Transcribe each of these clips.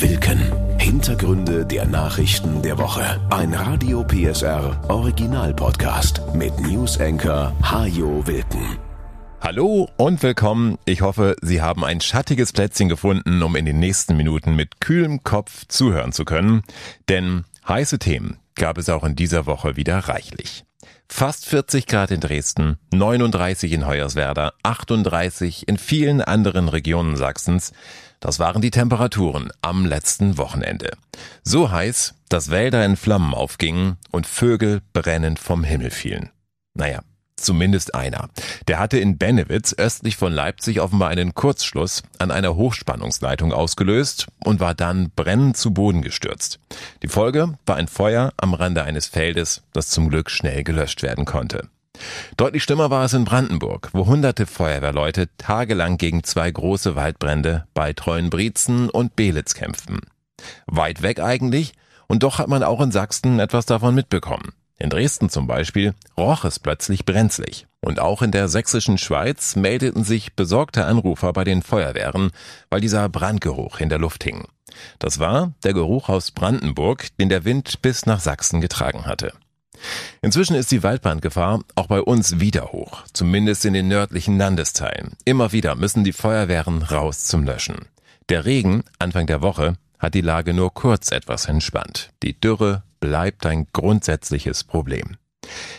Wilken. Hintergründe der Nachrichten der Woche. Ein Radio PSR Original Podcast mit News Anchor Hajo Wilken. Hallo und willkommen. Ich hoffe, Sie haben ein schattiges Plätzchen gefunden, um in den nächsten Minuten mit kühlem Kopf zuhören zu können. Denn heiße Themen gab es auch in dieser Woche wieder reichlich. Fast 40 Grad in Dresden, 39 in Hoyerswerda, 38 in vielen anderen Regionen Sachsens. Das waren die Temperaturen am letzten Wochenende. So heiß, dass Wälder in Flammen aufgingen und Vögel brennend vom Himmel fielen. Naja, Zumindest einer. Der hatte in Bennewitz östlich von Leipzig offenbar einen Kurzschluss an einer Hochspannungsleitung ausgelöst und war dann brennend zu Boden gestürzt. Die Folge war ein Feuer am Rande eines Feldes, das zum Glück schnell gelöscht werden konnte. Deutlich schlimmer war es in Brandenburg, wo hunderte Feuerwehrleute tagelang gegen zwei große Waldbrände bei Treuenbrietzen und Belitz kämpften. Weit weg eigentlich, und doch hat man auch in Sachsen etwas davon mitbekommen. In Dresden zum Beispiel roch es plötzlich brenzlig. Und auch in der sächsischen Schweiz meldeten sich besorgte Anrufer bei den Feuerwehren, weil dieser Brandgeruch in der Luft hing. Das war der Geruch aus Brandenburg, den der Wind bis nach Sachsen getragen hatte. Inzwischen ist die Waldbrandgefahr auch bei uns wieder hoch, zumindest in den nördlichen Landesteilen. Immer wieder müssen die Feuerwehren raus zum Löschen. Der Regen Anfang der Woche hat die Lage nur kurz etwas entspannt. Die Dürre bleibt ein grundsätzliches Problem.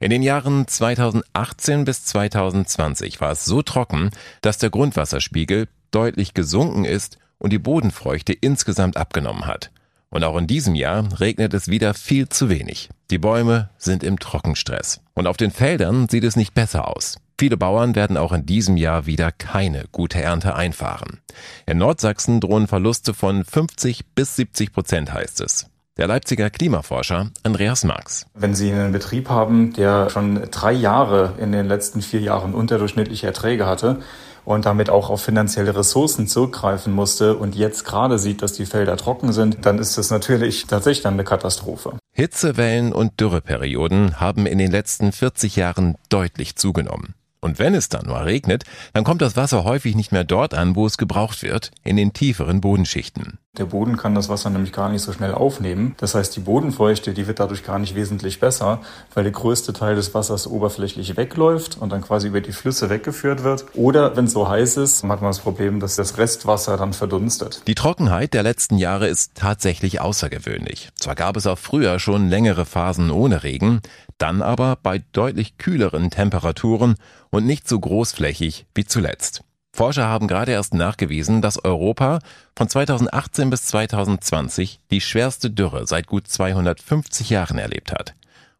In den Jahren 2018 bis 2020 war es so trocken, dass der Grundwasserspiegel deutlich gesunken ist und die Bodenfeuchte insgesamt abgenommen hat. Und auch in diesem Jahr regnet es wieder viel zu wenig. Die Bäume sind im Trockenstress. Und auf den Feldern sieht es nicht besser aus. Viele Bauern werden auch in diesem Jahr wieder keine gute Ernte einfahren. In Nordsachsen drohen Verluste von 50 bis 70 Prozent heißt es. Der Leipziger Klimaforscher Andreas Marx. Wenn Sie einen Betrieb haben, der schon drei Jahre in den letzten vier Jahren unterdurchschnittliche Erträge hatte und damit auch auf finanzielle Ressourcen zurückgreifen musste und jetzt gerade sieht, dass die Felder trocken sind, dann ist das natürlich tatsächlich dann eine Katastrophe. Hitzewellen und Dürreperioden haben in den letzten 40 Jahren deutlich zugenommen. Und wenn es dann mal regnet, dann kommt das Wasser häufig nicht mehr dort an, wo es gebraucht wird, in den tieferen Bodenschichten. Der Boden kann das Wasser nämlich gar nicht so schnell aufnehmen. Das heißt, die Bodenfeuchte, die wird dadurch gar nicht wesentlich besser, weil der größte Teil des Wassers oberflächlich wegläuft und dann quasi über die Flüsse weggeführt wird. Oder wenn es so heiß ist, hat man das Problem, dass das Restwasser dann verdunstet. Die Trockenheit der letzten Jahre ist tatsächlich außergewöhnlich. Zwar gab es auch früher schon längere Phasen ohne Regen, dann aber bei deutlich kühleren Temperaturen und nicht so großflächig wie zuletzt. Forscher haben gerade erst nachgewiesen, dass Europa von 2018 bis 2020 die schwerste Dürre seit gut 250 Jahren erlebt hat.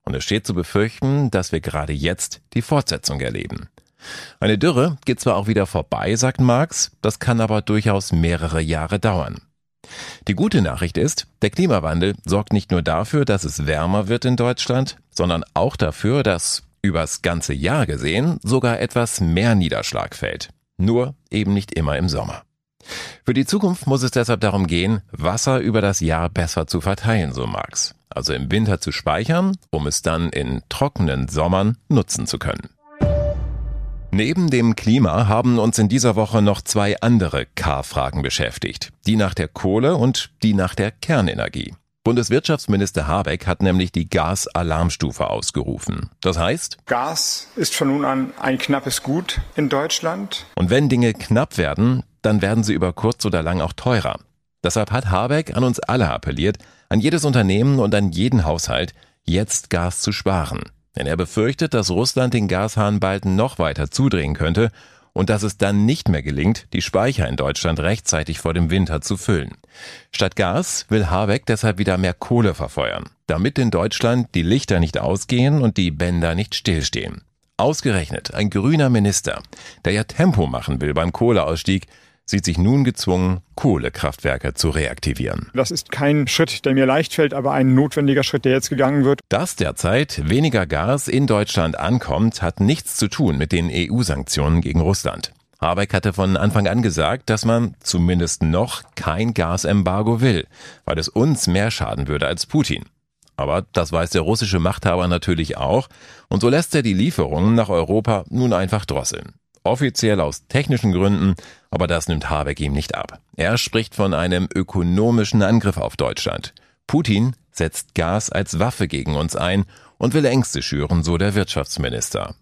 Und es steht zu befürchten, dass wir gerade jetzt die Fortsetzung erleben. Eine Dürre geht zwar auch wieder vorbei, sagt Marx, das kann aber durchaus mehrere Jahre dauern. Die gute Nachricht ist, der Klimawandel sorgt nicht nur dafür, dass es wärmer wird in Deutschland, sondern auch dafür, dass übers ganze Jahr gesehen sogar etwas mehr Niederschlag fällt nur eben nicht immer im Sommer. Für die Zukunft muss es deshalb darum gehen, Wasser über das Jahr besser zu verteilen, so Marx. Also im Winter zu speichern, um es dann in trockenen Sommern nutzen zu können. Neben dem Klima haben uns in dieser Woche noch zwei andere K-Fragen beschäftigt. Die nach der Kohle und die nach der Kernenergie. Bundeswirtschaftsminister Habeck hat nämlich die Gasalarmstufe ausgerufen. Das heißt, Gas ist von nun an ein knappes Gut in Deutschland. Und wenn Dinge knapp werden, dann werden sie über kurz oder lang auch teurer. Deshalb hat Habeck an uns alle appelliert, an jedes Unternehmen und an jeden Haushalt, jetzt Gas zu sparen. Denn er befürchtet, dass Russland den Gashahn bald noch weiter zudrehen könnte und dass es dann nicht mehr gelingt, die Speicher in Deutschland rechtzeitig vor dem Winter zu füllen. Statt Gas will Habeck deshalb wieder mehr Kohle verfeuern, damit in Deutschland die Lichter nicht ausgehen und die Bänder nicht stillstehen. Ausgerechnet ein grüner Minister, der ja Tempo machen will beim Kohleausstieg, sieht sich nun gezwungen, Kohlekraftwerke zu reaktivieren. Das ist kein Schritt, der mir leicht fällt, aber ein notwendiger Schritt, der jetzt gegangen wird. Dass derzeit weniger Gas in Deutschland ankommt, hat nichts zu tun mit den EU-Sanktionen gegen Russland. Habeck hatte von Anfang an gesagt, dass man zumindest noch kein Gasembargo will, weil es uns mehr schaden würde als Putin. Aber das weiß der russische Machthaber natürlich auch, und so lässt er die Lieferungen nach Europa nun einfach drosseln. Offiziell aus technischen Gründen, aber das nimmt Habeck ihm nicht ab. Er spricht von einem ökonomischen Angriff auf Deutschland. Putin setzt Gas als Waffe gegen uns ein und will Ängste schüren, so der Wirtschaftsminister.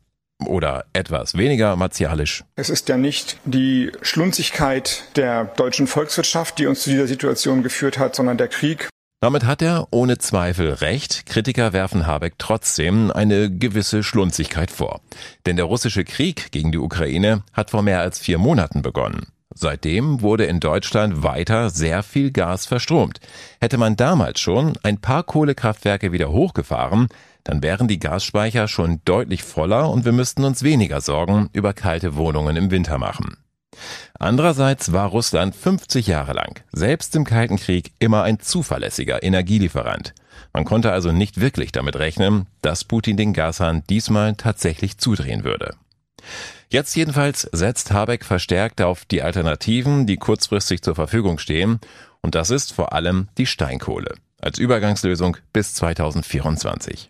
Oder etwas weniger martialisch. Es ist ja nicht die Schlunzigkeit der deutschen Volkswirtschaft, die uns zu dieser Situation geführt hat, sondern der Krieg. Damit hat er ohne Zweifel recht. Kritiker werfen Habeck trotzdem eine gewisse Schlunzigkeit vor. Denn der russische Krieg gegen die Ukraine hat vor mehr als vier Monaten begonnen. Seitdem wurde in Deutschland weiter sehr viel Gas verstromt. Hätte man damals schon ein paar Kohlekraftwerke wieder hochgefahren, dann wären die Gasspeicher schon deutlich voller und wir müssten uns weniger Sorgen über kalte Wohnungen im Winter machen. Andererseits war Russland 50 Jahre lang, selbst im Kalten Krieg, immer ein zuverlässiger Energielieferant. Man konnte also nicht wirklich damit rechnen, dass Putin den Gashahn diesmal tatsächlich zudrehen würde. Jetzt jedenfalls setzt Habeck verstärkt auf die Alternativen, die kurzfristig zur Verfügung stehen, und das ist vor allem die Steinkohle als Übergangslösung bis 2024.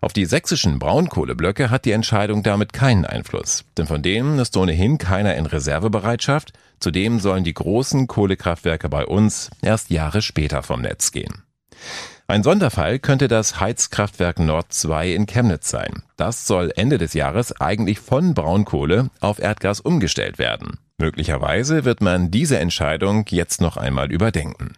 Auf die sächsischen Braunkohleblöcke hat die Entscheidung damit keinen Einfluss, denn von denen ist ohnehin keiner in Reservebereitschaft, zudem sollen die großen Kohlekraftwerke bei uns erst Jahre später vom Netz gehen. Ein Sonderfall könnte das Heizkraftwerk Nord 2 in Chemnitz sein. Das soll Ende des Jahres eigentlich von Braunkohle auf Erdgas umgestellt werden. Möglicherweise wird man diese Entscheidung jetzt noch einmal überdenken.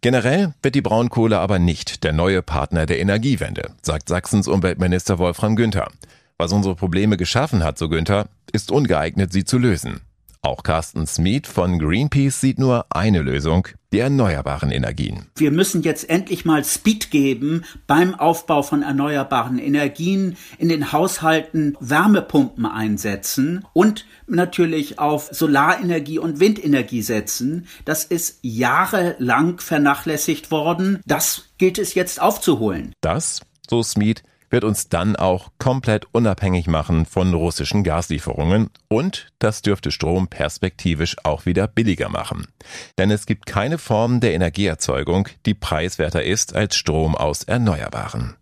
Generell wird die Braunkohle aber nicht der neue Partner der Energiewende, sagt Sachsens Umweltminister Wolfram Günther. Was unsere Probleme geschaffen hat, so Günther, ist ungeeignet, sie zu lösen. Auch Carsten Smith von Greenpeace sieht nur eine Lösung, die erneuerbaren Energien. Wir müssen jetzt endlich mal Speed geben beim Aufbau von erneuerbaren Energien, in den Haushalten Wärmepumpen einsetzen und natürlich auf Solarenergie und Windenergie setzen. Das ist jahrelang vernachlässigt worden. Das gilt es jetzt aufzuholen. Das, so Smith, wird uns dann auch komplett unabhängig machen von russischen Gaslieferungen und das dürfte Strom perspektivisch auch wieder billiger machen. Denn es gibt keine Form der Energieerzeugung, die preiswerter ist als Strom aus Erneuerbaren.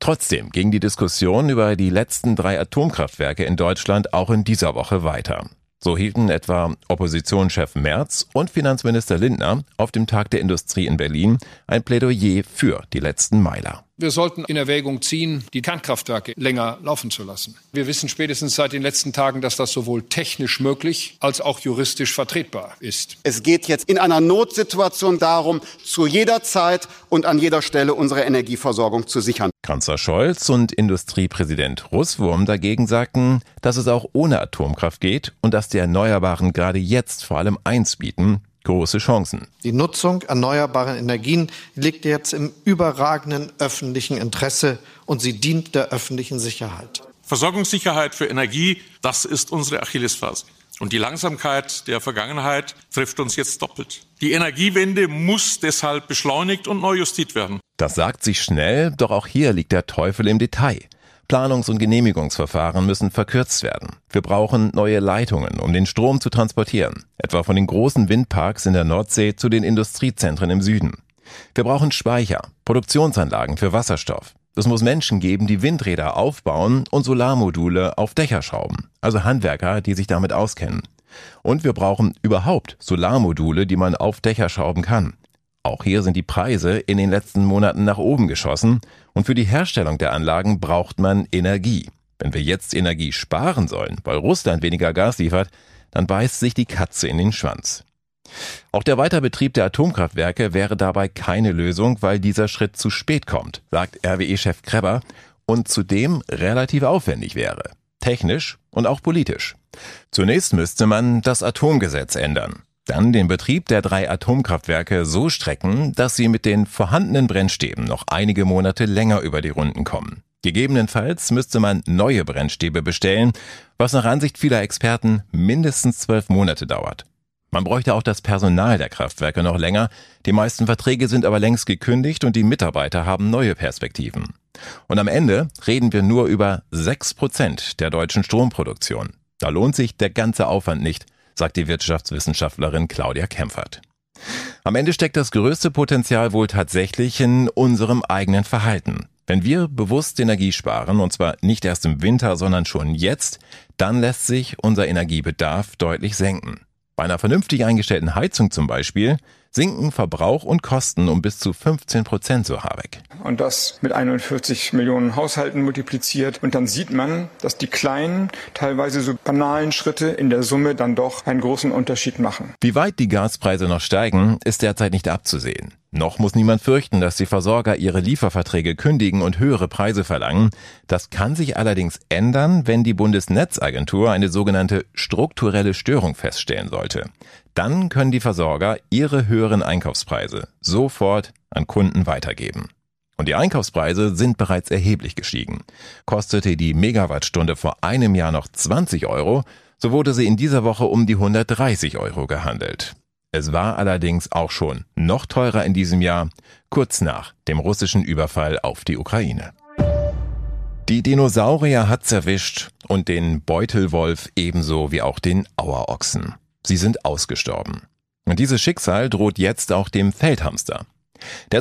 Trotzdem ging die Diskussion über die letzten drei Atomkraftwerke in Deutschland auch in dieser Woche weiter. So hielten etwa Oppositionschef Merz und Finanzminister Lindner auf dem Tag der Industrie in Berlin ein Plädoyer für die letzten Meiler. Wir sollten in Erwägung ziehen, die Kernkraftwerke länger laufen zu lassen. Wir wissen spätestens seit den letzten Tagen, dass das sowohl technisch möglich als auch juristisch vertretbar ist. Es geht jetzt in einer Notsituation darum, zu jeder Zeit und an jeder Stelle unsere Energieversorgung zu sichern. Kanzler Scholz und Industriepräsident Russwurm dagegen sagten, dass es auch ohne Atomkraft geht und dass die Erneuerbaren gerade jetzt vor allem eins bieten, große Chancen. Die Nutzung erneuerbarer Energien liegt jetzt im überragenden öffentlichen Interesse und sie dient der öffentlichen Sicherheit. Versorgungssicherheit für Energie, das ist unsere Achillesferse. Und die Langsamkeit der Vergangenheit trifft uns jetzt doppelt. Die Energiewende muss deshalb beschleunigt und neu justiert werden. Das sagt sich schnell, doch auch hier liegt der Teufel im Detail. Planungs- und Genehmigungsverfahren müssen verkürzt werden. Wir brauchen neue Leitungen, um den Strom zu transportieren, etwa von den großen Windparks in der Nordsee zu den Industriezentren im Süden. Wir brauchen Speicher, Produktionsanlagen für Wasserstoff. Es muss Menschen geben, die Windräder aufbauen und Solarmodule auf Dächer schrauben, also Handwerker, die sich damit auskennen. Und wir brauchen überhaupt Solarmodule, die man auf Dächer schrauben kann. Auch hier sind die Preise in den letzten Monaten nach oben geschossen und für die Herstellung der Anlagen braucht man Energie. Wenn wir jetzt Energie sparen sollen, weil Russland weniger Gas liefert, dann beißt sich die Katze in den Schwanz. Auch der Weiterbetrieb der Atomkraftwerke wäre dabei keine Lösung, weil dieser Schritt zu spät kommt, sagt RWE-Chef Kreber, und zudem relativ aufwendig wäre. Technisch und auch politisch. Zunächst müsste man das Atomgesetz ändern. Dann den Betrieb der drei Atomkraftwerke so strecken, dass sie mit den vorhandenen Brennstäben noch einige Monate länger über die Runden kommen. Gegebenenfalls müsste man neue Brennstäbe bestellen, was nach Ansicht vieler Experten mindestens zwölf Monate dauert. Man bräuchte auch das Personal der Kraftwerke noch länger, die meisten Verträge sind aber längst gekündigt und die Mitarbeiter haben neue Perspektiven. Und am Ende reden wir nur über sechs Prozent der deutschen Stromproduktion. Da lohnt sich der ganze Aufwand nicht, sagt die Wirtschaftswissenschaftlerin Claudia Kempfert. Am Ende steckt das größte Potenzial wohl tatsächlich in unserem eigenen Verhalten. Wenn wir bewusst Energie sparen, und zwar nicht erst im Winter, sondern schon jetzt, dann lässt sich unser Energiebedarf deutlich senken. Bei einer vernünftig eingestellten Heizung zum Beispiel sinken Verbrauch und Kosten um bis zu 15 Prozent, so Habeck. Und das mit 41 Millionen Haushalten multipliziert. Und dann sieht man, dass die kleinen, teilweise so banalen Schritte in der Summe dann doch einen großen Unterschied machen. Wie weit die Gaspreise noch steigen, ist derzeit nicht abzusehen. Noch muss niemand fürchten, dass die Versorger ihre Lieferverträge kündigen und höhere Preise verlangen. Das kann sich allerdings ändern, wenn die Bundesnetzagentur eine sogenannte strukturelle Störung feststellen sollte. Dann können die Versorger ihre höheren Einkaufspreise sofort an Kunden weitergeben. Und die Einkaufspreise sind bereits erheblich gestiegen. Kostete die Megawattstunde vor einem Jahr noch 20 Euro, so wurde sie in dieser Woche um die 130 Euro gehandelt. Es war allerdings auch schon noch teurer in diesem Jahr, kurz nach dem russischen Überfall auf die Ukraine. Die Dinosaurier hat's erwischt und den Beutelwolf ebenso wie auch den Auerochsen. Sie sind ausgestorben. Und dieses Schicksal droht jetzt auch dem Feldhamster.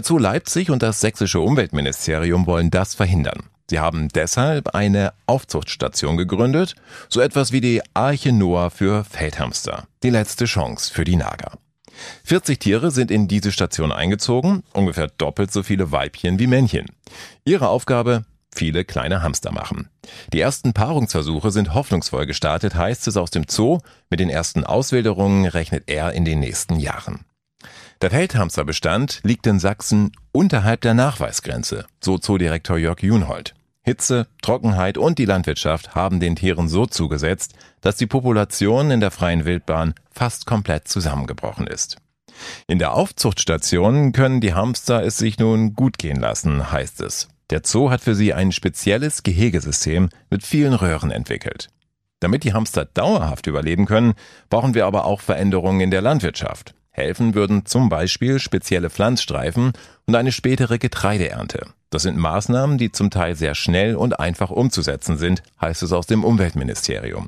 Zoo Leipzig und das sächsische Umweltministerium wollen das verhindern. Sie haben deshalb eine Aufzuchtstation gegründet, so etwas wie die Arche Noah für Feldhamster, die letzte Chance für die Nager. 40 Tiere sind in diese Station eingezogen, ungefähr doppelt so viele Weibchen wie Männchen. Ihre Aufgabe, viele kleine Hamster machen. Die ersten Paarungsversuche sind hoffnungsvoll gestartet, heißt es aus dem Zoo. Mit den ersten Auswilderungen rechnet er in den nächsten Jahren. Der Feldhamsterbestand liegt in Sachsen unterhalb der Nachweisgrenze, so Zoodirektor Jörg Junhold. Hitze, Trockenheit und die Landwirtschaft haben den Tieren so zugesetzt, dass die Population in der freien Wildbahn fast komplett zusammengebrochen ist. In der Aufzuchtstation können die Hamster es sich nun gut gehen lassen, heißt es. Der Zoo hat für sie ein spezielles Gehegesystem mit vielen Röhren entwickelt. Damit die Hamster dauerhaft überleben können, brauchen wir aber auch Veränderungen in der Landwirtschaft. Helfen würden zum Beispiel spezielle Pflanzstreifen und eine spätere Getreideernte. Das sind Maßnahmen, die zum Teil sehr schnell und einfach umzusetzen sind, heißt es aus dem Umweltministerium.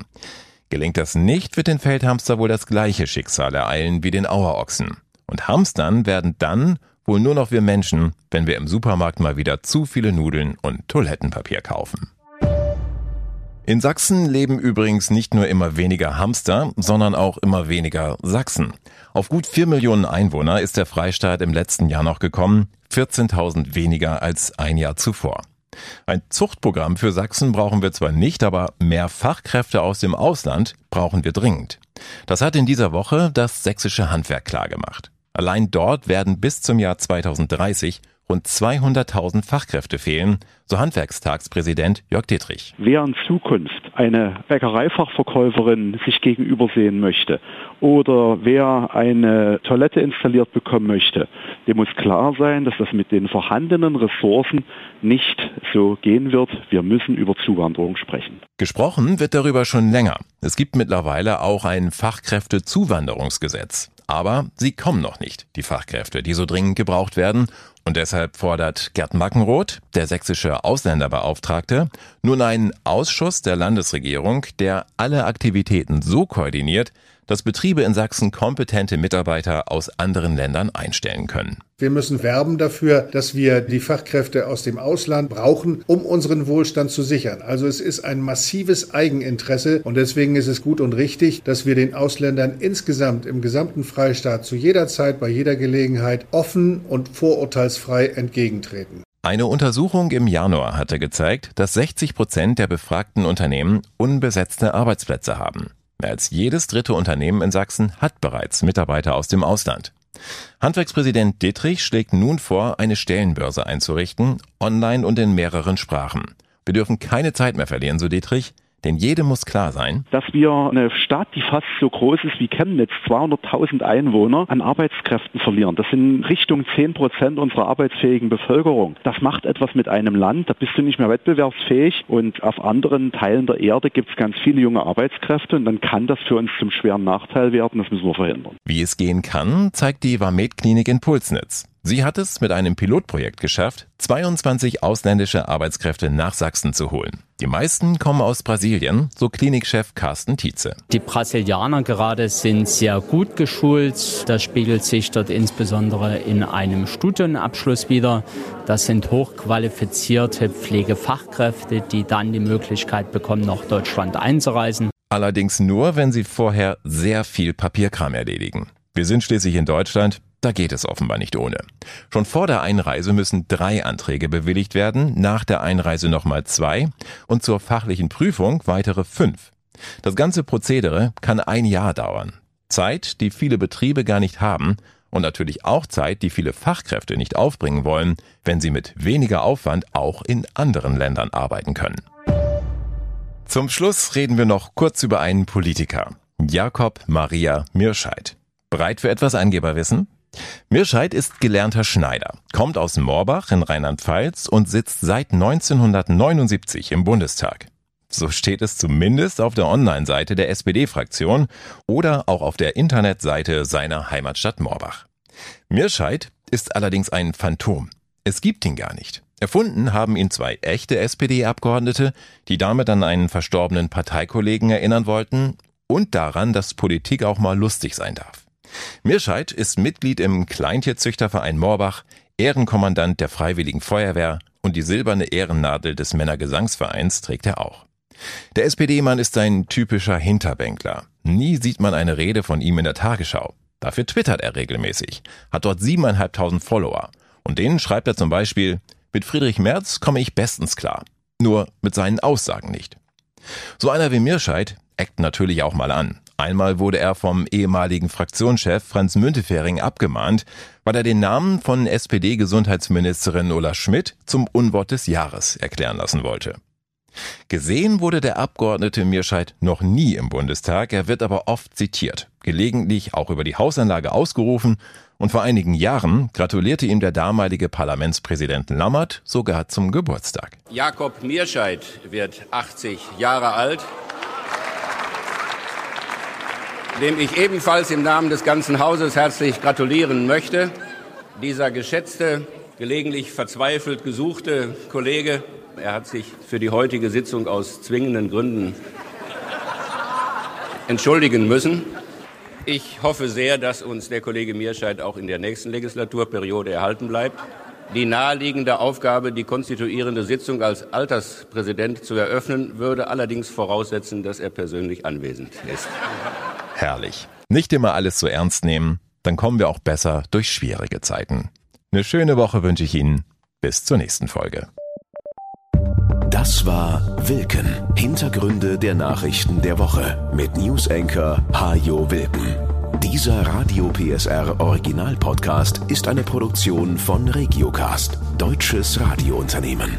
Gelingt das nicht, wird den Feldhamster wohl das gleiche Schicksal ereilen wie den Auerochsen. Und Hamstern werden dann wohl nur noch wir Menschen, wenn wir im Supermarkt mal wieder zu viele Nudeln und Toilettenpapier kaufen. In Sachsen leben übrigens nicht nur immer weniger Hamster, sondern auch immer weniger Sachsen. Auf gut vier Millionen Einwohner ist der Freistaat im letzten Jahr noch gekommen, 14.000 weniger als ein Jahr zuvor. Ein Zuchtprogramm für Sachsen brauchen wir zwar nicht, aber mehr Fachkräfte aus dem Ausland brauchen wir dringend. Das hat in dieser Woche das sächsische Handwerk klargemacht. Allein dort werden bis zum Jahr 2030 rund 200.000 Fachkräfte fehlen, so Handwerkstagspräsident Jörg Dietrich. Wer in Zukunft eine Bäckereifachverkäuferin sich gegenübersehen möchte oder wer eine Toilette installiert bekommen möchte, dem muss klar sein, dass das mit den vorhandenen Ressourcen nicht so gehen wird. Wir müssen über Zuwanderung sprechen. Gesprochen wird darüber schon länger. Es gibt mittlerweile auch ein Fachkräftezuwanderungsgesetz. Aber sie kommen noch nicht, die Fachkräfte, die so dringend gebraucht werden. Und deshalb fordert Gerd Mackenroth, der sächsische Ausländerbeauftragte, nun einen Ausschuss der Landesregierung, der alle Aktivitäten so koordiniert, dass Betriebe in Sachsen kompetente Mitarbeiter aus anderen Ländern einstellen können. Wir müssen werben dafür, dass wir die Fachkräfte aus dem Ausland brauchen, um unseren Wohlstand zu sichern. Also es ist ein massives Eigeninteresse und deswegen ist es gut und richtig, dass wir den Ausländern insgesamt im gesamten Freistaat zu jeder Zeit, bei jeder Gelegenheit offen und vorurteilsfrei entgegentreten. Eine Untersuchung im Januar hatte gezeigt, dass 60 Prozent der befragten Unternehmen unbesetzte Arbeitsplätze haben. Mehr als jedes dritte Unternehmen in Sachsen hat bereits Mitarbeiter aus dem Ausland. Handwerkspräsident Dittrich schlägt nun vor, eine Stellenbörse einzurichten, online und in mehreren Sprachen. Wir dürfen keine Zeit mehr verlieren, so Dietrich. Denn jedem muss klar sein, dass wir eine Stadt, die fast so groß ist wie Chemnitz, 200.000 Einwohner, an Arbeitskräften verlieren. Das sind Richtung 10 Prozent unserer arbeitsfähigen Bevölkerung. Das macht etwas mit einem Land. Da bist du nicht mehr wettbewerbsfähig. Und auf anderen Teilen der Erde gibt es ganz viele junge Arbeitskräfte. Und dann kann das für uns zum schweren Nachteil werden. Das müssen wir verhindern. Wie es gehen kann, zeigt die Vamed Klinik in Pulsnitz. Sie hat es mit einem Pilotprojekt geschafft, 22 ausländische Arbeitskräfte nach Sachsen zu holen. Die meisten kommen aus Brasilien, so Klinikchef Carsten Tietze. Die Brasilianer gerade sind sehr gut geschult. Das spiegelt sich dort insbesondere in einem Studienabschluss wieder. Das sind hochqualifizierte Pflegefachkräfte, die dann die Möglichkeit bekommen, nach Deutschland einzureisen. Allerdings nur, wenn sie vorher sehr viel Papierkram erledigen. Wir sind schließlich in Deutschland, da geht es offenbar nicht ohne. Schon vor der Einreise müssen drei Anträge bewilligt werden, nach der Einreise nochmal zwei und zur fachlichen Prüfung weitere fünf. Das ganze Prozedere kann ein Jahr dauern. Zeit, die viele Betriebe gar nicht haben und natürlich auch Zeit, die viele Fachkräfte nicht aufbringen wollen, wenn sie mit weniger Aufwand auch in anderen Ländern arbeiten können. Zum Schluss reden wir noch kurz über einen Politiker. Jakob Maria Mirscheid. Bereit für etwas Angeberwissen? Mirscheid ist gelernter Schneider, kommt aus Moorbach in Rheinland-Pfalz und sitzt seit 1979 im Bundestag. So steht es zumindest auf der Online-Seite der SPD-Fraktion oder auch auf der Internetseite seiner Heimatstadt Moorbach. Mirscheid ist allerdings ein Phantom. Es gibt ihn gar nicht. Erfunden haben ihn zwei echte SPD-Abgeordnete, die damit an einen verstorbenen Parteikollegen erinnern wollten und daran, dass Politik auch mal lustig sein darf. Mirscheid ist Mitglied im Kleintierzüchterverein Moorbach, Ehrenkommandant der Freiwilligen Feuerwehr und die silberne Ehrennadel des Männergesangsvereins trägt er auch. Der SPD-Mann ist ein typischer Hinterbänkler. Nie sieht man eine Rede von ihm in der Tagesschau. Dafür twittert er regelmäßig, hat dort siebeneinhalbtausend Follower. Und denen schreibt er zum Beispiel, mit Friedrich Merz komme ich bestens klar. Nur mit seinen Aussagen nicht. So einer wie Mirscheid eckt natürlich auch mal an. Einmal wurde er vom ehemaligen Fraktionschef Franz Müntefering abgemahnt, weil er den Namen von SPD-Gesundheitsministerin Ulla Schmidt zum Unwort des Jahres erklären lassen wollte. Gesehen wurde der Abgeordnete Mirscheid noch nie im Bundestag, er wird aber oft zitiert, gelegentlich auch über die Hausanlage ausgerufen und vor einigen Jahren gratulierte ihm der damalige Parlamentspräsident Lammert sogar zum Geburtstag. Jakob Mirscheid wird 80 Jahre alt dem ich ebenfalls im Namen des ganzen Hauses herzlich gratulieren möchte. Dieser geschätzte, gelegentlich verzweifelt gesuchte Kollege, er hat sich für die heutige Sitzung aus zwingenden Gründen entschuldigen müssen. Ich hoffe sehr, dass uns der Kollege Mierscheid auch in der nächsten Legislaturperiode erhalten bleibt. Die naheliegende Aufgabe, die konstituierende Sitzung als Alterspräsident zu eröffnen, würde allerdings voraussetzen, dass er persönlich anwesend ist. Herrlich. Nicht immer alles so ernst nehmen, dann kommen wir auch besser durch schwierige Zeiten. Eine schöne Woche wünsche ich Ihnen. Bis zur nächsten Folge. Das war Wilken. Hintergründe der Nachrichten der Woche mit Newsenker Hajo Wilken. Dieser Radio PSR Original Podcast ist eine Produktion von Regiocast, deutsches Radiounternehmen.